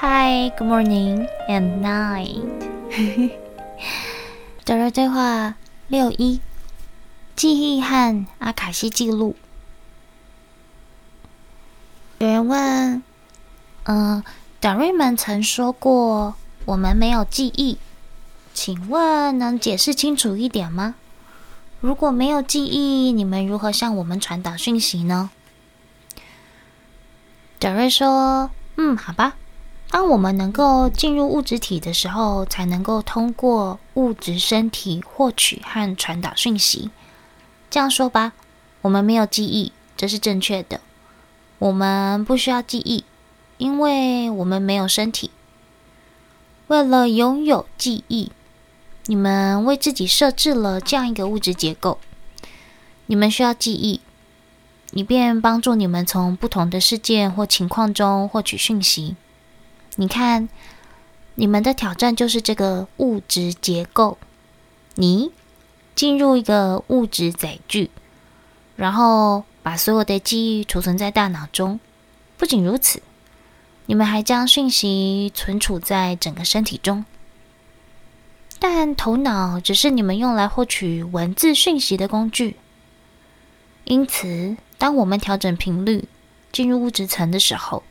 Hi, good morning and night。德瑞对话六一，记忆和阿卡西记录。有人问，嗯，德瑞们曾说过我们没有记忆，请问能解释清楚一点吗？如果没有记忆，你们如何向我们传达讯息呢？德瑞说：“嗯，好吧。当我们能够进入物质体的时候，才能够通过物质身体获取和传导讯息。这样说吧，我们没有记忆，这是正确的。我们不需要记忆，因为我们没有身体。为了拥有记忆，你们为自己设置了这样一个物质结构。你们需要记忆。”以便帮助你们从不同的事件或情况中获取讯息。你看，你们的挑战就是这个物质结构。你进入一个物质载具，然后把所有的记忆储存在大脑中。不仅如此，你们还将讯息存储在整个身体中。但头脑只是你们用来获取文字讯息的工具。因此，当我们调整频率进入物质层的时候，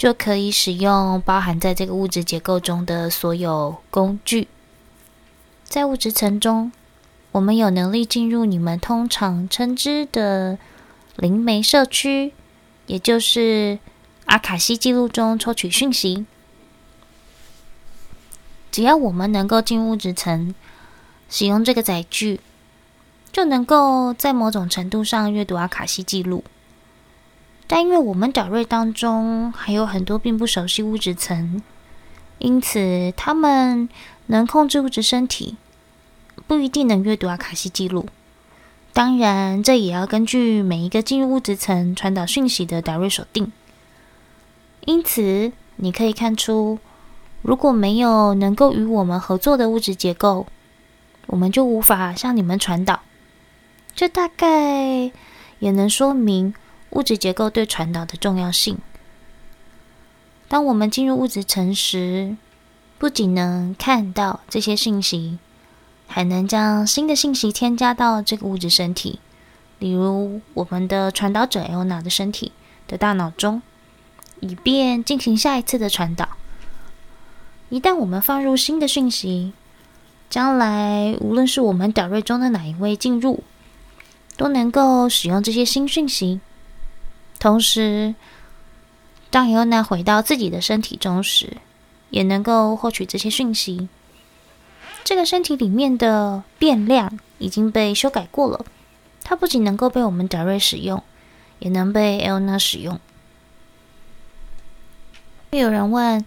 就可以使用包含在这个物质结构中的所有工具。在物质层中，我们有能力进入你们通常称之的灵媒社区，也就是阿卡西记录中抽取讯息。只要我们能够进物质层，使用这个载具。就能够在某种程度上阅读阿卡西记录，但因为我们 Darey 当中还有很多并不熟悉物质层，因此他们能控制物质身体，不一定能阅读阿卡西记录。当然，这也要根据每一个进入物质层传导讯息的 Darey 所定。因此，你可以看出，如果没有能够与我们合作的物质结构，我们就无法向你们传导。这大概也能说明物质结构对传导的重要性。当我们进入物质层时，不仅能看到这些信息，还能将新的信息添加到这个物质身体，例如我们的传导者 Elna 的身体的大脑中，以便进行下一次的传导。一旦我们放入新的讯息，将来无论是我们 d a 中的哪一位进入，都能够使用这些新讯息。同时，当尤娜回到自己的身体中时，也能够获取这些讯息。这个身体里面的变量已经被修改过了，它不仅能够被我们 Darey 使用，也能被 Elna 使用。有人问：“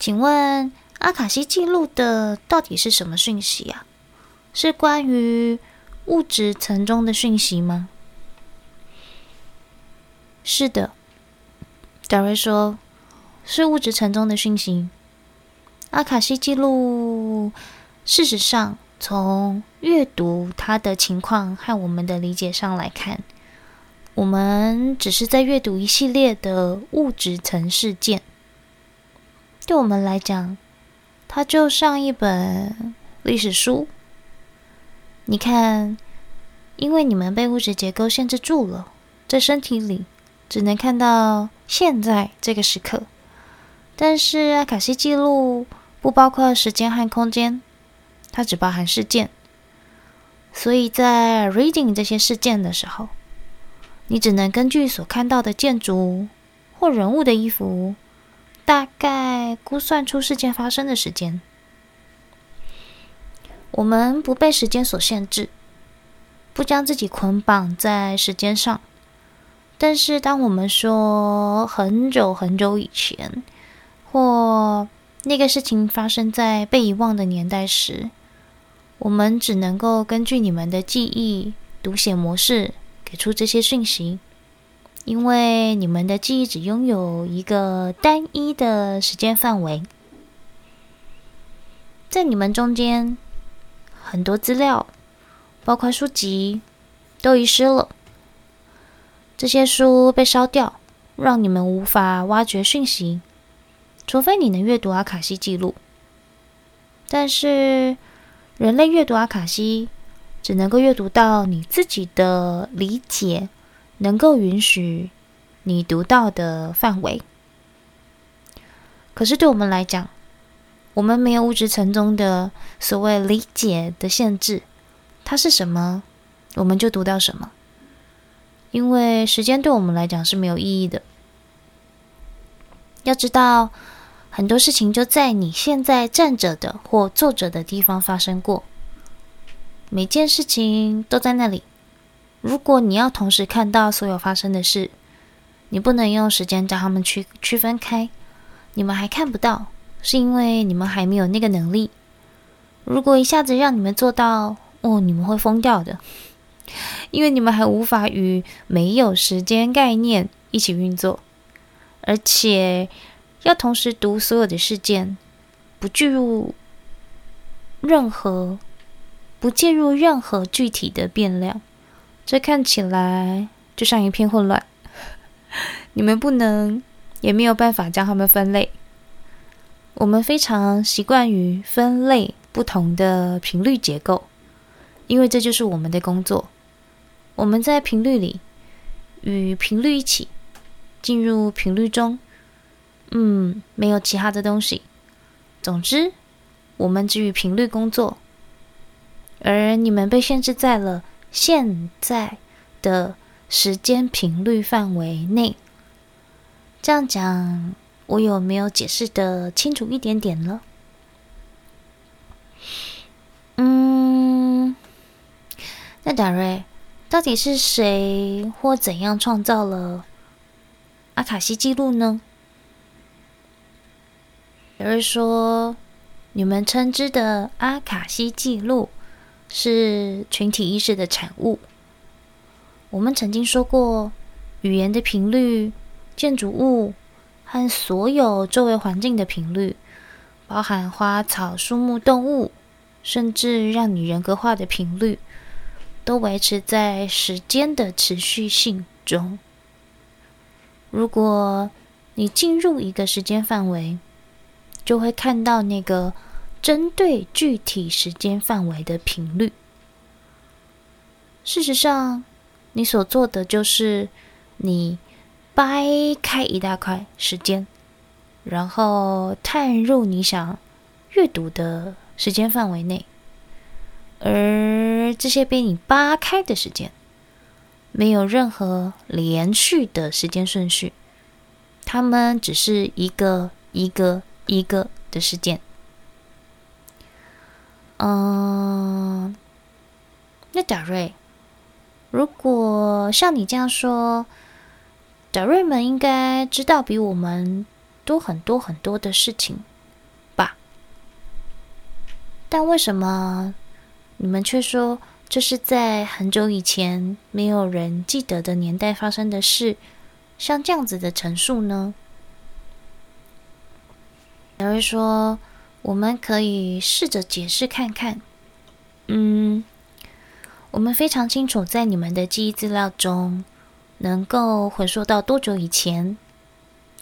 请问阿卡西记录的到底是什么讯息啊？是关于？”物质层中的讯息吗？是的，Darey 说，是物质层中的讯息。阿卡西记录，事实上，从阅读它的情况和我们的理解上来看，我们只是在阅读一系列的物质层事件。对我们来讲，它就像一本历史书。你看，因为你们被物质结构限制住了，在身体里只能看到现在这个时刻。但是阿卡西记录不包括时间和空间，它只包含事件。所以在 reading 这些事件的时候，你只能根据所看到的建筑或人物的衣服，大概估算出事件发生的时间。我们不被时间所限制，不将自己捆绑在时间上。但是，当我们说很久很久以前，或那个事情发生在被遗忘的年代时，我们只能够根据你们的记忆读写模式给出这些讯息，因为你们的记忆只拥有一个单一的时间范围，在你们中间。很多资料，包括书籍，都遗失了。这些书被烧掉，让你们无法挖掘讯息。除非你能阅读阿卡西记录。但是，人类阅读阿卡西只能够阅读到你自己的理解能够允许你读到的范围。可是，对我们来讲，我们没有物质层中的所谓理解的限制，它是什么，我们就读到什么。因为时间对我们来讲是没有意义的。要知道，很多事情就在你现在站着的或坐着的地方发生过，每件事情都在那里。如果你要同时看到所有发生的事，你不能用时间将它们区区分开，你们还看不到。是因为你们还没有那个能力。如果一下子让你们做到，哦，你们会疯掉的，因为你们还无法与没有时间概念一起运作，而且要同时读所有的事件，不介入任何，不介入任何具体的变量，这看起来就像一片混乱。你们不能，也没有办法将它们分类。我们非常习惯于分类不同的频率结构，因为这就是我们的工作。我们在频率里与频率一起进入频率中，嗯，没有其他的东西。总之，我们只与频率工作，而你们被限制在了现在的时间频率范围内。这样讲。我有没有解释的清楚一点点了？嗯，那达瑞，到底是谁或怎样创造了阿卡西记录呢？有人说，你们称之的阿卡西记录是群体意识的产物。我们曾经说过，语言的频率、建筑物。和所有周围环境的频率，包含花草树木、动物，甚至让你人格化的频率，都维持在时间的持续性中。如果你进入一个时间范围，就会看到那个针对具体时间范围的频率。事实上，你所做的就是你。掰开一大块时间，然后探入你想阅读的时间范围内，而这些被你扒开的时间，没有任何连续的时间顺序，它们只是一个一个一个的事件。嗯，那达瑞，如果像你这样说。达瑞们应该知道比我们多很多很多的事情吧？但为什么你们却说这是在很久以前没有人记得的年代发生的事？像这样子的陈述呢？达瑞说：“我们可以试着解释看看。嗯，我们非常清楚，在你们的记忆资料中。”能够回溯到多久以前？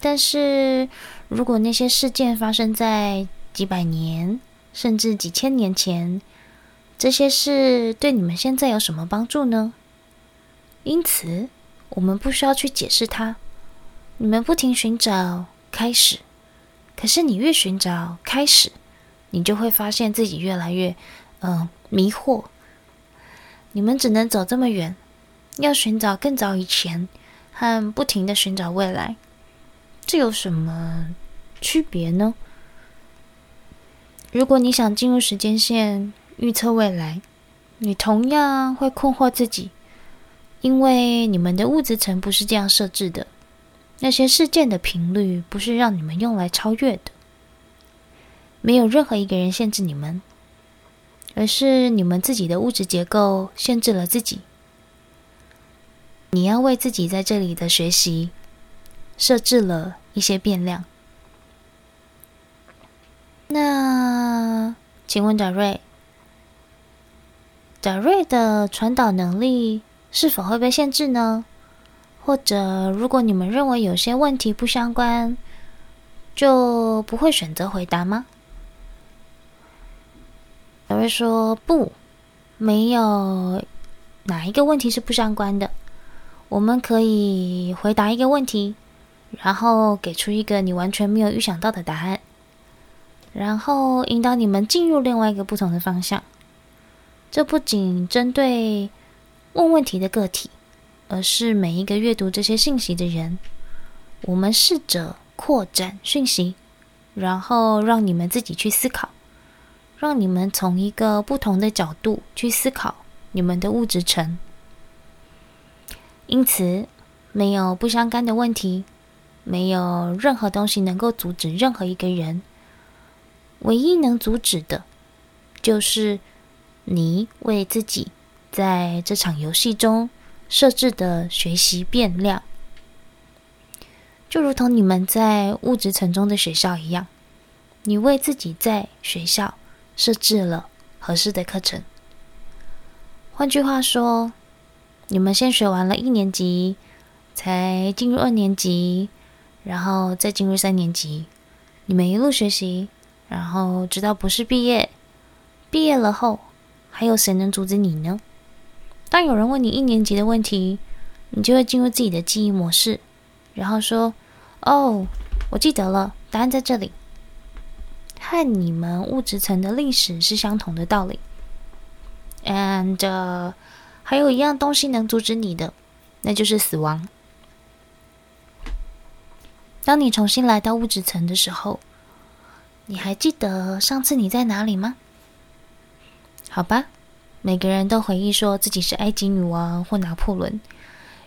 但是如果那些事件发生在几百年，甚至几千年前，这些事对你们现在有什么帮助呢？因此，我们不需要去解释它。你们不停寻找开始，可是你越寻找开始，你就会发现自己越来越嗯迷惑。你们只能走这么远。要寻找更早以前，和不停的寻找未来，这有什么区别呢？如果你想进入时间线预测未来，你同样会困惑自己，因为你们的物质层不是这样设置的，那些事件的频率不是让你们用来超越的，没有任何一个人限制你们，而是你们自己的物质结构限制了自己。你要为自己在这里的学习设置了一些变量。那请问展瑞，达瑞的传导能力是否会被限制呢？或者，如果你们认为有些问题不相关，就不会选择回答吗？有人说不，没有哪一个问题是不相关的。我们可以回答一个问题，然后给出一个你完全没有预想到的答案，然后引导你们进入另外一个不同的方向。这不仅针对问问题的个体，而是每一个阅读这些信息的人。我们试着。扩展讯息，然后让你们自己去思考，让你们从一个不同的角度去思考你们的物质层。因此，没有不相干的问题，没有任何东西能够阻止任何一个人。唯一能阻止的，就是你为自己在这场游戏中设置的学习变量。就如同你们在物质层中的学校一样，你为自己在学校设置了合适的课程。换句话说，你们先学完了一年级，才进入二年级，然后再进入三年级。你们一路学习，然后直到博士毕业。毕业了后，还有谁能阻止你呢？当有人问你一年级的问题，你就会进入自己的记忆模式。然后说：“哦，我记得了，答案在这里。和你们物质层的历史是相同的道理。And，、还有一样东西能阻止你的，那就是死亡。当你重新来到物质层的时候，你还记得上次你在哪里吗？好吧，每个人都回忆说自己是埃及女王或拿破仑。”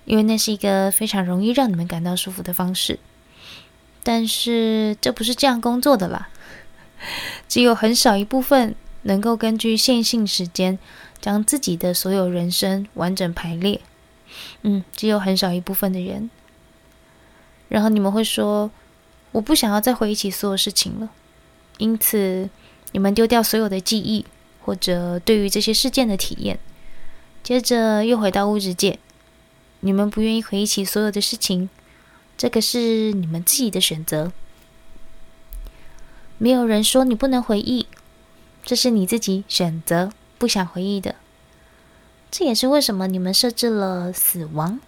因为那是一个非常容易让你们感到舒服的方式，但是这不是这样工作的啦。只有很少一部分能够根据线性时间将自己的所有人生完整排列。嗯，只有很少一部分的人。然后你们会说：“我不想要再回忆起所有事情了。”因此，你们丢掉所有的记忆或者对于这些事件的体验，接着又回到物质界。你们不愿意回忆起所有的事情，这个是你们自己的选择。没有人说你不能回忆，这是你自己选择不想回忆的。这也是为什么你们设置了死亡。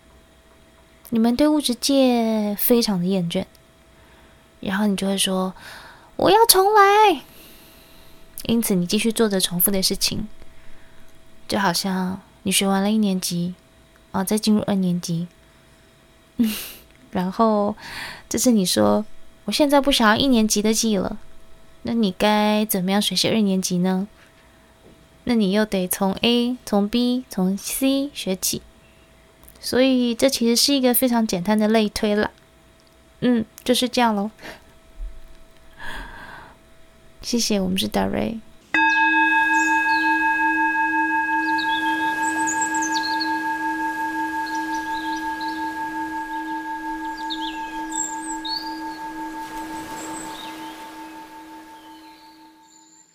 你们对物质界非常的厌倦，然后你就会说：“我要重来。”因此，你继续做着重复的事情，就好像你学完了一年级。啊，再进入二年级，嗯，然后这次你说，我现在不想要一年级的记了，那你该怎么样学习二年级呢？那你又得从 A、从 B、从 C 学起，所以这其实是一个非常简单的类推了。嗯，就是这样喽。谢谢，我们是达瑞。